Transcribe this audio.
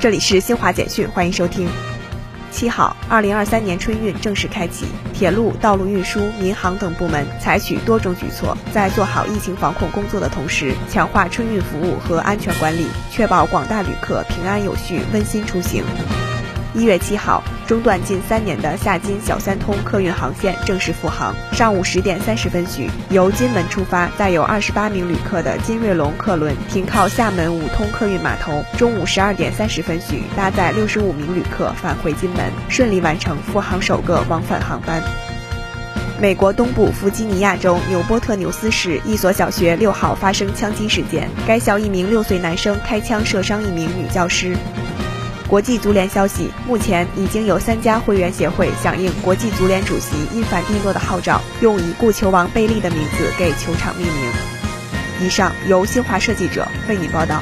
这里是新华简讯，欢迎收听。七号，二零二三年春运正式开启，铁路、道路运输、民航等部门采取多种举措，在做好疫情防控工作的同时，强化春运服务和安全管理，确保广大旅客平安有序、温馨出行。一月七号，中断近三年的厦金小三通客运航线正式复航。上午十点三十分许，由金门出发载有二十八名旅客的金瑞龙客轮停靠厦门五通客运码头。中午十二点三十分许，搭载六十五名旅客返回金门，顺利完成复航首个往返航班。美国东部弗吉尼亚州纽波特纽斯市一所小学六号发生枪击事件，该校一名六岁男生开枪射伤一名女教师。国际足联消息，目前已经有三家会员协会响应国际足联主席因凡蒂诺的号召，用已故球王贝利的名字给球场命名。以上由新华社记者为你报道。